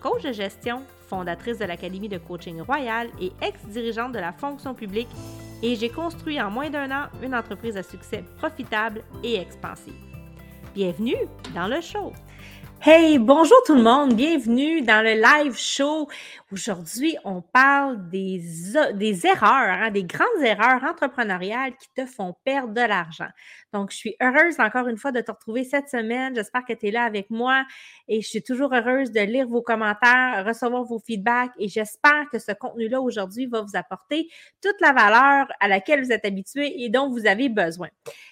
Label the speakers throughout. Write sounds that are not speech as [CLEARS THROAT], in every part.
Speaker 1: coach de gestion, fondatrice de l'Académie de coaching royal et ex-dirigeante de la fonction publique, et j'ai construit en moins d'un an une entreprise à succès profitable et expansive. Bienvenue dans le show! Hey, bonjour tout le monde, bienvenue dans le live show. Aujourd'hui, on parle des, des erreurs, hein, des grandes erreurs entrepreneuriales qui te font perdre de l'argent. Donc, je suis heureuse encore une fois de te retrouver cette semaine. J'espère que tu es là avec moi et je suis toujours heureuse de lire vos commentaires, recevoir vos feedbacks et j'espère que ce contenu-là aujourd'hui va vous apporter toute la valeur à laquelle vous êtes habitué et dont vous avez besoin.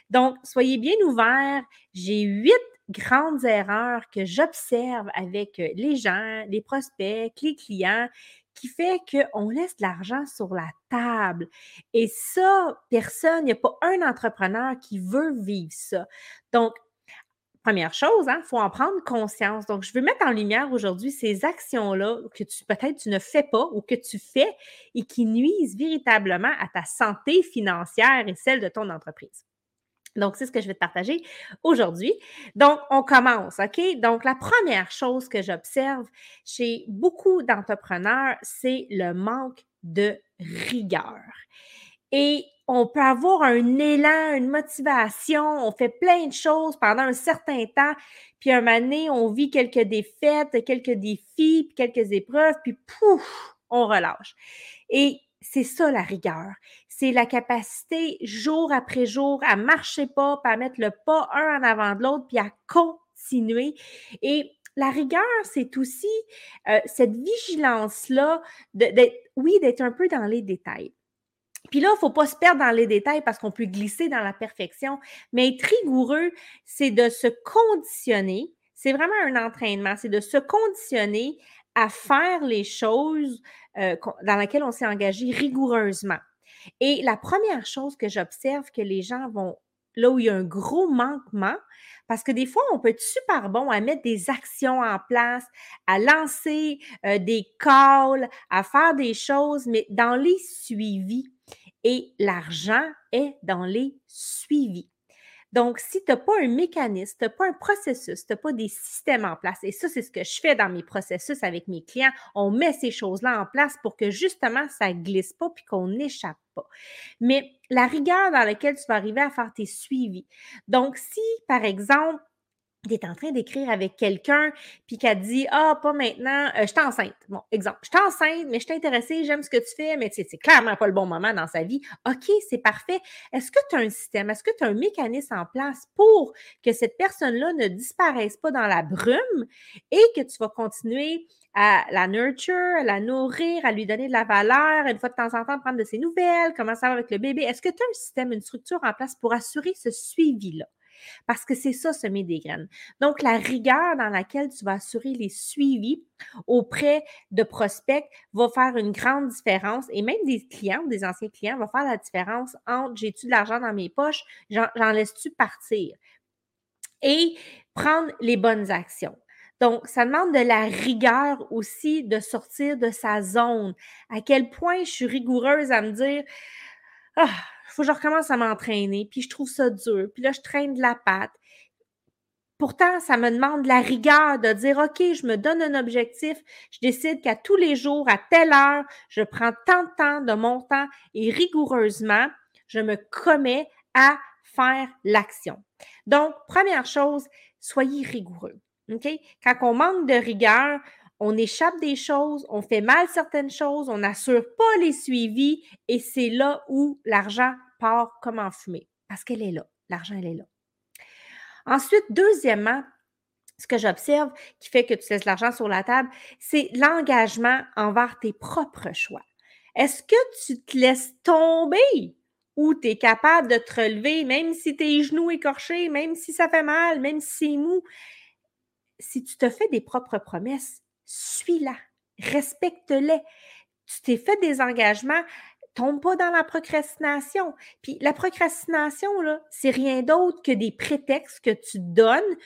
Speaker 1: Donc, soyez bien ouverts. J'ai huit grandes erreurs que j'observe avec les gens, les prospects, les clients, qui fait qu'on laisse de l'argent sur la table. Et ça, personne, il n'y a pas un entrepreneur qui veut vivre ça. Donc, première chose, il hein, faut en prendre conscience. Donc, je veux mettre en lumière aujourd'hui ces actions-là que tu peut-être tu ne fais pas ou que tu fais et qui nuisent véritablement à ta santé financière et celle de ton entreprise. Donc, c'est ce que je vais te partager aujourd'hui. Donc, on commence, OK? Donc, la première chose que j'observe chez beaucoup d'entrepreneurs, c'est le manque de rigueur. Et on peut avoir un élan, une motivation, on fait plein de choses pendant un certain temps, puis un moment donné, on vit quelques défaites, quelques défis, puis quelques épreuves, puis pouf, on relâche. Et c'est ça la rigueur. C'est la capacité jour après jour à marcher pas, à mettre le pas un en avant de l'autre, puis à continuer. Et la rigueur, c'est aussi euh, cette vigilance-là, oui, d'être un peu dans les détails. Puis là, il ne faut pas se perdre dans les détails parce qu'on peut glisser dans la perfection, mais être rigoureux, c'est de se conditionner. C'est vraiment un entraînement, c'est de se conditionner à faire les choses euh, dans lesquelles on s'est engagé rigoureusement. Et la première chose que j'observe que les gens vont, là où il y a un gros manquement, parce que des fois, on peut être super bon à mettre des actions en place, à lancer euh, des calls, à faire des choses, mais dans les suivis. Et l'argent est dans les suivis. Donc, si tu n'as pas un mécanisme, tu n'as pas un processus, tu n'as pas des systèmes en place, et ça, c'est ce que je fais dans mes processus avec mes clients, on met ces choses-là en place pour que justement, ça ne glisse pas puis qu'on n'échappe pas. Mais la rigueur dans laquelle tu vas arriver à faire tes suivis. Donc, si, par exemple, tu es en train d'écrire avec quelqu'un, puis qu'elle dit Ah, pas maintenant, euh, je suis enceinte. Bon, exemple, je suis enceinte, mais je suis intéressée, j'aime ce que tu fais, mais c'est clairement pas le bon moment dans sa vie. OK, c'est parfait. Est-ce que tu as un système, est-ce que tu as un mécanisme en place pour que cette personne-là ne disparaisse pas dans la brume et que tu vas continuer à la nurture, à la nourrir, à lui donner de la valeur, une fois de temps en temps, prendre de ses nouvelles, comment ça va avec le bébé? Est-ce que tu as un système, une structure en place pour assurer ce suivi-là? Parce que c'est ça, semer des graines. Donc, la rigueur dans laquelle tu vas assurer les suivis auprès de prospects va faire une grande différence. Et même des clients des anciens clients va faire la différence entre j'ai-tu de l'argent dans mes poches, j'en laisse-tu partir. Et prendre les bonnes actions. Donc, ça demande de la rigueur aussi de sortir de sa zone. À quel point je suis rigoureuse à me dire, ah, faut que je recommence à m'entraîner, puis je trouve ça dur, puis là, je traîne de la patte. Pourtant, ça me demande de la rigueur de dire, OK, je me donne un objectif, je décide qu'à tous les jours, à telle heure, je prends tant de temps de mon temps et rigoureusement, je me commets à faire l'action. Donc, première chose, soyez rigoureux. OK? Quand on manque de rigueur, on échappe des choses, on fait mal certaines choses, on n'assure pas les suivis et c'est là où l'argent part comme en fumée parce qu'elle est là. L'argent, elle est là. Ensuite, deuxièmement, ce que j'observe qui fait que tu laisses l'argent sur la table, c'est l'engagement envers tes propres choix. Est-ce que tu te laisses tomber ou tu es capable de te relever, même si tes genoux écorchés, même si ça fait mal, même si c'est mou? Si tu te fais des propres promesses, suis-la, respecte-les. Tu t'es fait des engagements, tombe pas dans la procrastination. Puis la procrastination, c'est rien d'autre que des prétextes que tu donnes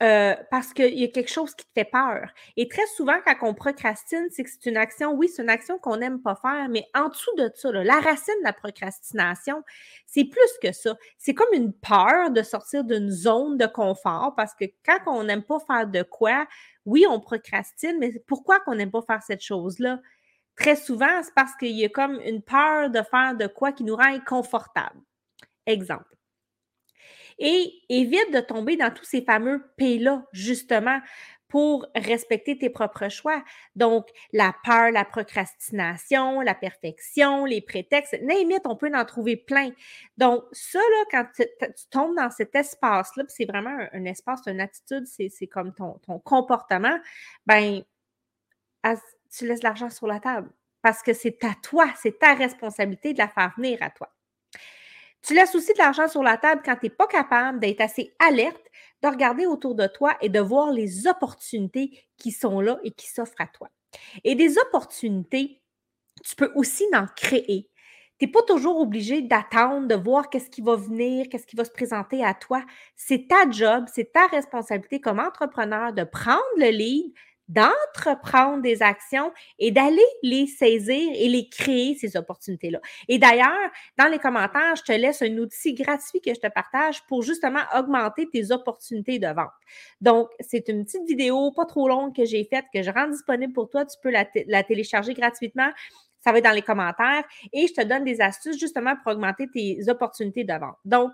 Speaker 1: euh, parce qu'il y a quelque chose qui te fait peur. Et très souvent, quand on procrastine, c'est que c'est une action, oui, c'est une action qu'on n'aime pas faire, mais en dessous de ça, la racine de la procrastination, c'est plus que ça. C'est comme une peur de sortir d'une zone de confort parce que quand on n'aime pas faire de quoi, oui, on procrastine, mais pourquoi qu'on n'aime pas faire cette chose-là? Très souvent, c'est parce qu'il y a comme une peur de faire de quoi qui nous rend inconfortable. Exemple. Et évite de tomber dans tous ces fameux P-là, justement, pour respecter tes propres choix. Donc, la peur, la procrastination, la perfection, les prétextes, limite, on peut en trouver plein. Donc, ça, là, quand tu, tombes dans cet espace-là, c'est vraiment un, espace, une attitude, c'est comme ton, ton comportement, ben, tu laisses l'argent sur la table parce que c'est à toi, c'est ta responsabilité de la faire venir à toi. Tu laisses aussi de l'argent sur la table quand tu n'es pas capable d'être assez alerte, de regarder autour de toi et de voir les opportunités qui sont là et qui s'offrent à toi. Et des opportunités, tu peux aussi en créer. Tu n'es pas toujours obligé d'attendre, de voir qu'est-ce qui va venir, qu'est-ce qui va se présenter à toi. C'est ta job, c'est ta responsabilité comme entrepreneur de prendre le lead, d'entreprendre des actions et d'aller les saisir et les créer, ces opportunités-là. Et d'ailleurs, dans les commentaires, je te laisse un outil gratuit que je te partage pour justement augmenter tes opportunités de vente. Donc, c'est une petite vidéo pas trop longue que j'ai faite, que je rends disponible pour toi. Tu peux la, télécharger gratuitement. Ça va dans les commentaires et je te donne des astuces justement pour augmenter tes opportunités de vente. Donc,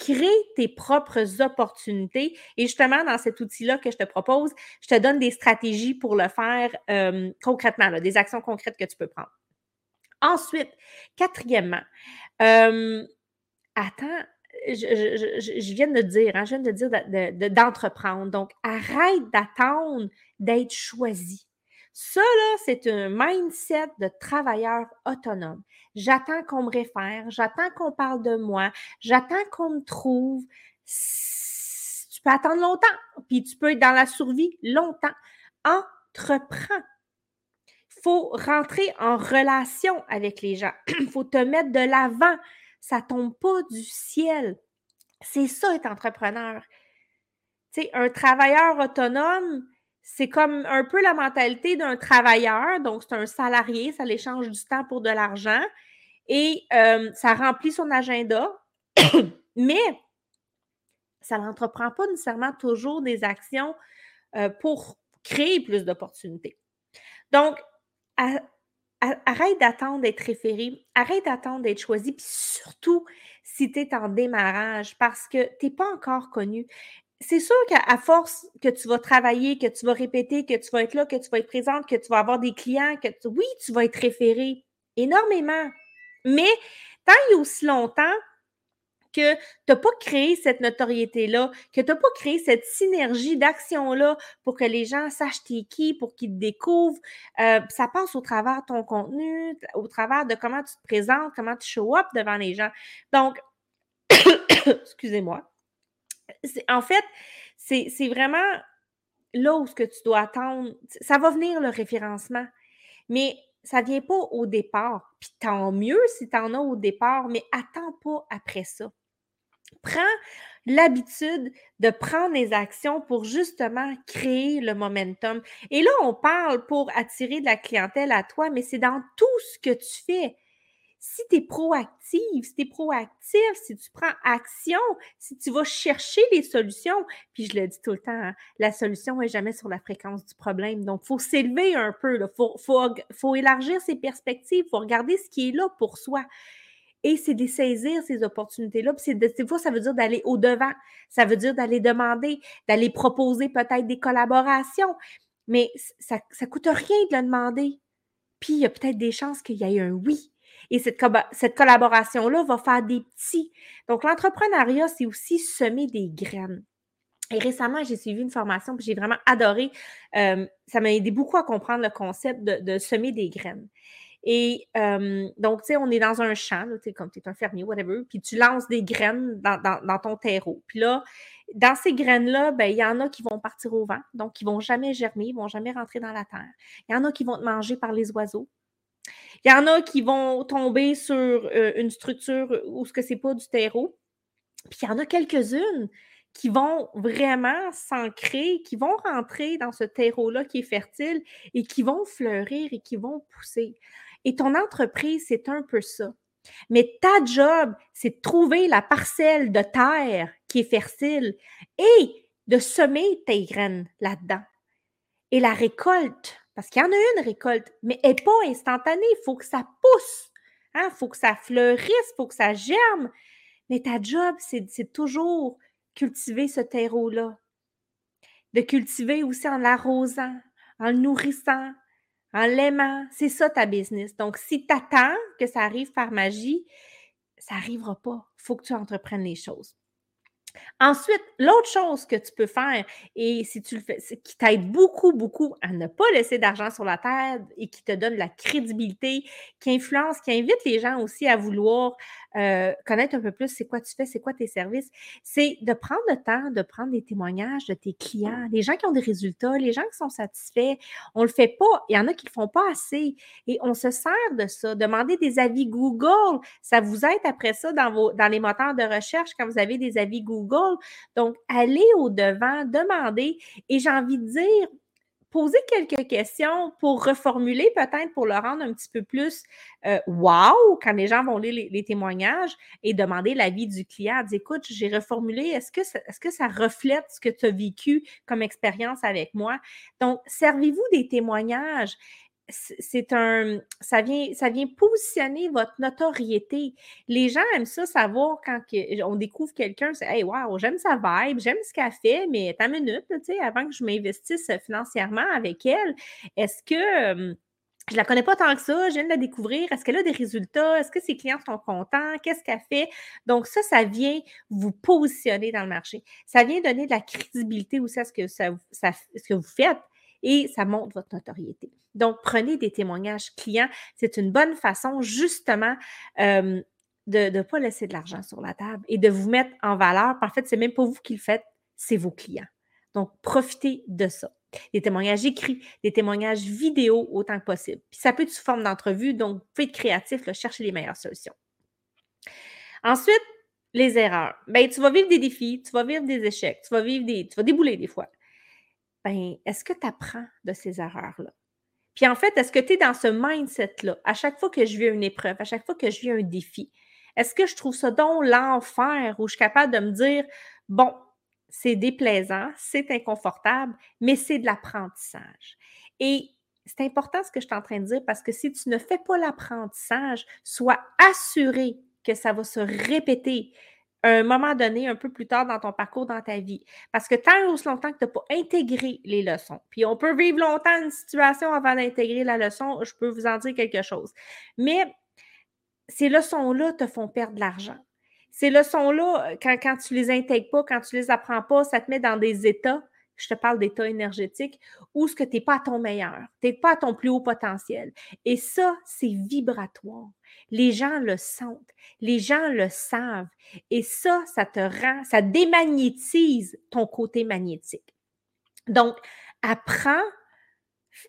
Speaker 1: crée tes propres opportunités. Et justement, dans cet outil-là que je te propose, je te donne des stratégies pour le faire euh, concrètement, des actions concrètes que tu peux prendre. Ensuite, quatrièmement, euh, attends, je, viens de dire, hein, je viens de dire d'entreprendre. Donc, arrête d'attendre d'être choisi. Ça, là, c'est un mindset de travailleur autonome. J'attends qu'on me réfère, j'attends qu'on parle de moi, j'attends qu'on me trouve. Tu peux attendre longtemps, puis tu peux être dans la survie longtemps. Entreprends. Il faut rentrer en relation avec les gens. Il [CLEARS THROAT] faut te mettre de l'avant. Ça tombe pas du ciel. C'est ça être entrepreneur. Tu sais, un travailleur autonome, c'est comme un peu la mentalité d'un travailleur, donc c'est un salarié, ça l'échange du temps pour de l'argent et euh, ça remplit son agenda, [COUGHS] mais ça n'entreprend pas nécessairement toujours des actions euh, pour créer plus d'opportunités. Donc, arrête d'attendre d'être référé, arrête d'attendre d'être choisi, puis surtout si tu es en démarrage parce que tu n'es pas encore connu c'est sûr qu'à force que tu vas travailler, que tu vas répéter, que tu vas être là, que tu vas être présente, que tu vas avoir des clients, que oui, tu vas être référé énormément. Mais tant il y a aussi longtemps que tu n'as pas créé cette notoriété-là, que tu n'as pas créé cette synergie d'action-là pour que les gens sachent t'es qui, pour qu'ils te découvrent. Euh, ça passe au travers de ton contenu, au travers de comment tu te présentes, comment tu show up devant les gens. Donc, [COUGHS] excusez-moi en fait, c'est vraiment là où ce que tu dois attendre. Ça va venir le référencement, mais ça ne vient pas au départ. Puis tant mieux si tu en as au départ, mais attends pas après ça. Prends l'habitude de prendre des actions pour justement créer le momentum. Et là, on parle pour attirer de la clientèle à toi, mais c'est dans tout ce que tu fais si tu es proactive, si tu es proactif, si tu prends action, si tu vas chercher les solutions, puis je le dis tout le temps, hein, la solution n'est jamais sur la fréquence du problème. Donc, il faut s'élever un peu, il faut, faut, élargir ses perspectives, il faut regarder ce qui est là pour soi. Et c'est de saisir ces opportunités-là. Puis des fois, ça veut dire d'aller au-devant. Ça veut dire d'aller demander, d'aller proposer peut-être des collaborations. Mais ça ne coûte rien de le demander. Puis il y a peut-être des chances qu'il y ait un oui. Et cette, cette collaboration-là va faire des petits. Donc, l'entrepreneuriat, c'est aussi semer des graines. Et récemment, j'ai suivi une formation, puis j'ai vraiment adoré. Euh, ça m'a aidé beaucoup à comprendre le concept de, semer des graines. Et euh, donc, tu sais, on est dans un champ, comme tu es un fermier, whatever, puis tu lances des graines dans, ton terreau. Puis là, dans ces graines-là, ben, il y en a qui vont partir au vent, donc qui ne vont jamais germer, ils ne vont jamais rentrer dans la terre. Il y en a qui vont te manger par les oiseaux. Il y en a qui vont tomber sur euh, une structure où ce que c'est pas du terreau. Puis il y en a quelques-unes qui vont vraiment s'ancrer, qui vont rentrer dans ce terreau-là qui est fertile et qui vont fleurir et qui vont pousser. Et ton entreprise, c'est un peu ça. Mais ta job, c'est de trouver la parcelle de terre qui est fertile et de semer tes graines là-dedans. Et la récolte, parce qu'il y en a une récolte, mais elle n'est pas instantanée, il faut que ça pousse, il hein, faut que ça fleurisse, il faut que ça germe. Mais ta job, c'est toujours cultiver ce terreau-là. De cultiver aussi en l'arrosant, en le nourrissant, en l'aimant. C'est ça ta business. Donc, si tu attends que ça arrive par magie, ça n'arrivera pas. Il faut que tu entreprennes les choses. Ensuite, l'autre chose que tu peux faire, et si tu le fais, qui t'aide beaucoup, beaucoup à ne pas laisser d'argent sur la table et qui te donne la crédibilité, qui influence, qui invite les gens aussi à vouloir euh, connaître un peu plus c'est quoi tu fais, c'est quoi tes services, c'est de prendre le temps de prendre des témoignages de tes clients, les gens qui ont des résultats, les gens qui sont satisfaits. On ne le fait pas. Il y en a qui ne le font pas assez. Et on se sert de ça. Demander des avis Google, ça vous aide après ça dans, vos, dans les moteurs de recherche quand vous avez des avis Google. Donc, allez au-devant, demandez. Et j'ai envie de dire, poser quelques questions pour reformuler peut-être pour le rendre un petit peu plus euh, wow quand les gens vont lire les, témoignages et demander l'avis du client. Dire, écoute, j'ai reformulé, est-ce que, ça, est-ce que ça reflète ce que tu as vécu comme expérience avec moi? Donc, servez-vous des témoignages c'est un, ça vient, ça vient positionner votre notoriété. Les gens aiment ça savoir quand on découvre quelqu'un, c'est Hey, wow, j'aime sa vibe, j'aime ce qu'elle fait, mais ta minute, tu sais, avant que je m'investisse financièrement avec elle, est-ce que je la connais pas tant que ça, je viens de la découvrir. Est-ce qu'elle a des résultats? Est-ce que ses clients sont contents? Qu'est-ce qu'elle fait? Donc, ça, ça vient vous positionner dans le marché. Ça vient donner de la crédibilité aussi à ce que, ça, ce que vous faites et ça montre votre notoriété. Donc, prenez des témoignages clients. C'est une bonne façon justement de ne pas laisser de l'argent sur la table et de vous mettre en valeur. En fait, ce n'est même pas vous qui le faites, c'est vos clients. Donc, profitez de ça. Des témoignages écrits, des témoignages vidéo autant que possible. Puis ça peut être sous forme d'entrevue, donc faites créatif, cherchez les meilleures solutions. Ensuite, les erreurs. Bien, tu vas vivre des défis, tu vas vivre des échecs, tu vas vivre des. Tu vas débouler des fois. Bien, est-ce que tu apprends de ces erreurs-là? Puis en fait, est-ce que tu es dans ce mindset-là? À chaque fois que je vis une épreuve, à chaque fois que je vis un défi, est-ce que je trouve ça donc l'enfer où je suis capable de me dire, bon, c'est déplaisant, c'est inconfortable, mais c'est de l'apprentissage. Et c'est important ce que je suis en train de dire parce que si tu ne fais pas l'apprentissage, sois assuré que ça va se répéter un moment donné, un peu plus tard dans ton parcours, dans ta vie. Parce que tant et aussi longtemps que tu n'as pas intégré les leçons, puis on peut vivre longtemps une situation avant d'intégrer la leçon, je peux vous en dire quelque chose. Mais ces leçons-là te font perdre de l'argent. Ces leçons-là, quand, quand tu les intègres pas, quand tu les apprends pas, ça te met dans des états je te parle d'état énergétique, où ce que tu n'es pas à ton meilleur, tu n'es pas à ton plus haut potentiel. Et ça, c'est vibratoire. Les gens le sentent, les gens le savent. Et ça, ça te rend, ça démagnétise ton côté magnétique. Donc, apprends,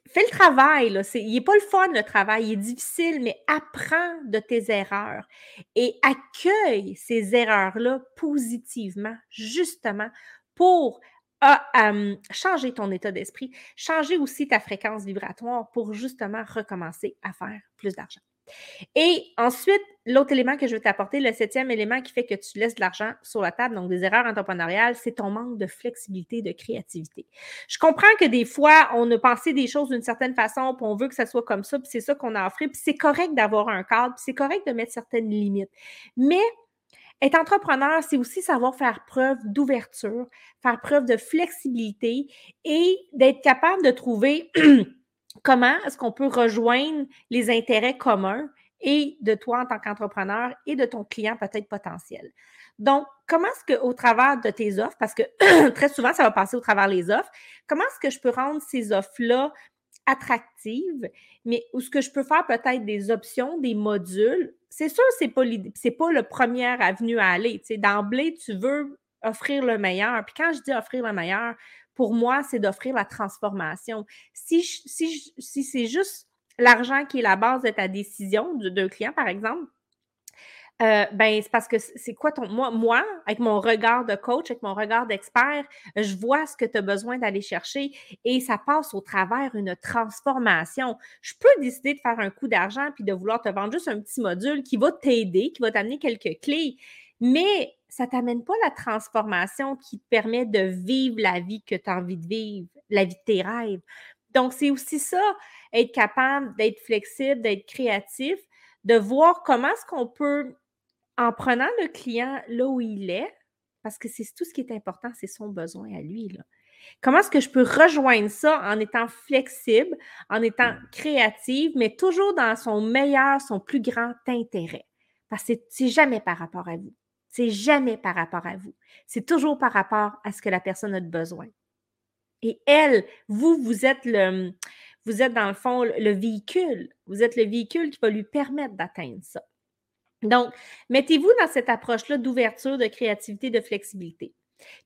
Speaker 1: fais le travail. Là. il n'est pas le fun, le travail, il est difficile, mais apprends de tes erreurs et accueille ces erreurs-là positivement, justement, pour à, changer ton état d'esprit, changer aussi ta fréquence vibratoire pour justement recommencer à faire plus d'argent. Et ensuite, l'autre élément que je veux t'apporter, le septième élément qui fait que tu laisses de l'argent sur la table, donc des erreurs entrepreneuriales, c'est ton manque de flexibilité, de créativité. Je comprends que des fois, on a pensé des choses d'une certaine façon, puis on veut que ça soit comme ça, puis c'est ça qu'on a offert, puis c'est correct d'avoir un cadre, puis c'est correct de mettre certaines limites. Mais être entrepreneur, c'est aussi savoir faire preuve d'ouverture, faire preuve de flexibilité et d'être capable de trouver [CLEARS THROAT] comment est-ce qu'on peut rejoindre les intérêts communs et de toi en tant qu'entrepreneur et de ton client peut-être potentiel. Donc, comment est-ce que au travers de tes offres, parce que [CLEARS THROAT] très souvent, ça va passer au travers des offres, comment est-ce que je peux rendre ces offres-là attractives, mais où ce que je peux faire peut-être des options, des modules c'est sûr, c'est pas pas le premier avenue à aller. D'emblée, tu veux offrir le meilleur. Puis quand je dis offrir le meilleur, pour moi, c'est d'offrir la transformation. Si, si, si c'est juste l'argent qui est la base de ta décision d'un client, par exemple, euh, ben, c'est parce que c'est quoi ton. Moi, moi, avec mon regard de coach, avec mon regard d'expert, je vois ce que tu as besoin d'aller chercher et ça passe au travers une transformation. Je peux décider de faire un coup d'argent puis de vouloir te vendre juste un petit module qui va t'aider, qui va t'amener quelques clés, mais ça ne t'amène pas la transformation qui te permet de vivre la vie que tu as envie de vivre, la vie de tes rêves. Donc, c'est aussi ça, être capable d'être flexible, d'être créatif, de voir comment est-ce qu'on peut en prenant le client là où il est, parce que c'est tout ce qui est important, c'est son besoin à lui. Là. Comment est-ce que je peux rejoindre ça en étant flexible, en étant créative, mais toujours dans son meilleur, son plus grand intérêt? Parce que c'est jamais par rapport à vous. C'est jamais par rapport à vous. C'est toujours par rapport à ce que la personne a de besoin. Et elle, vous, vous êtes le, vous êtes dans le fond le véhicule. Vous êtes le véhicule qui va lui permettre d'atteindre ça. Donc, mettez-vous dans cette approche-là d'ouverture, de créativité, de flexibilité.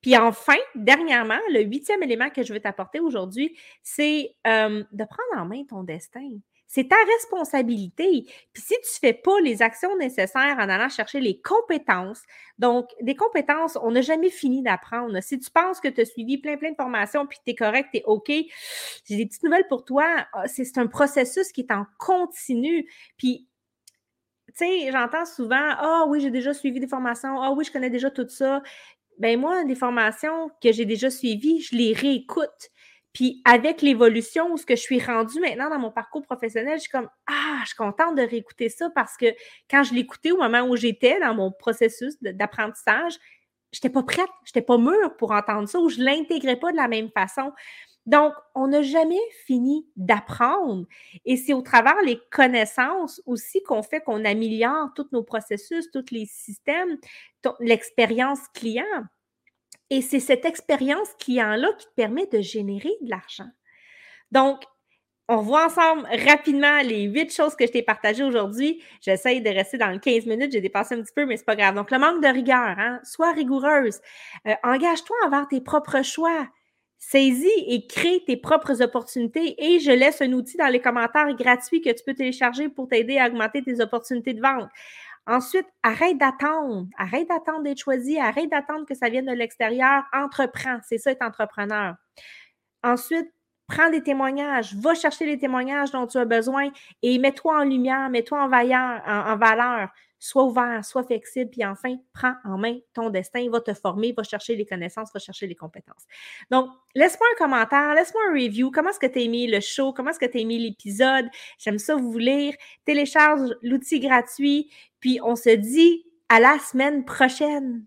Speaker 1: Puis enfin, dernièrement, le huitième élément que je veux t'apporter aujourd'hui, c'est euh, de prendre en main ton destin. C'est ta responsabilité. Puis si tu ne fais pas les actions nécessaires en allant chercher les compétences, donc des compétences, on n'a jamais fini d'apprendre. Si tu penses que tu as suivi plein, plein de formations, puis tu es correct, tu es OK, j'ai des petites nouvelles pour toi. Ah, c'est un processus qui est en continu. Puis sais, j'entends souvent Ah oui, j'ai déjà suivi des formations, ah oui, je connais déjà tout ça. Ben moi, des formations que j'ai déjà suivies, je les réécoute. Puis avec l'évolution, ce que je suis rendue maintenant dans mon parcours professionnel, je suis comme Ah, je suis contente de réécouter ça parce que quand je l'écoutais au moment où j'étais dans mon processus d'apprentissage, je n'étais pas prête, je n'étais pas mûre pour entendre ça ou je ne l'intégrais pas de la même façon. Donc, on n'a jamais fini d'apprendre. Et c'est au travers les connaissances aussi qu'on fait qu'on améliore tous nos processus, tous les systèmes, l'expérience client. Et c'est cette expérience client-là qui te permet de générer de l'argent. Donc, on voit ensemble rapidement les huit choses que je t'ai partagées aujourd'hui. J'essaye de rester dans le 15 minutes. J'ai dépassé un petit peu, mais c'est pas grave. Donc, le manque de rigueur, hein? sois rigoureuse. Euh, engage-toi envers tes propres choix. Saisis et crée tes propres opportunités et je laisse un outil dans les commentaires gratuit que tu peux télécharger pour t'aider à augmenter tes opportunités de vente. Ensuite, arrête d'attendre. Arrête d'attendre d'être choisi. Arrête d'attendre que ça vienne de l'extérieur. Entreprends. C'est ça être entrepreneur. Ensuite, prends des témoignages. Va chercher les témoignages dont tu as besoin et mets-toi en lumière, mets-toi en, en valeur. Sois ouvert, sois flexible, puis enfin, prends en main ton destin, va te former, va chercher les connaissances, va chercher les compétences. Donc, laisse-moi un commentaire, laisse-moi un review. Comment est-ce que tu as aimé le show? Comment est-ce que tu as aimé l'épisode? J'aime ça vous lire. Télécharge l'outil gratuit, puis on se dit à la semaine prochaine.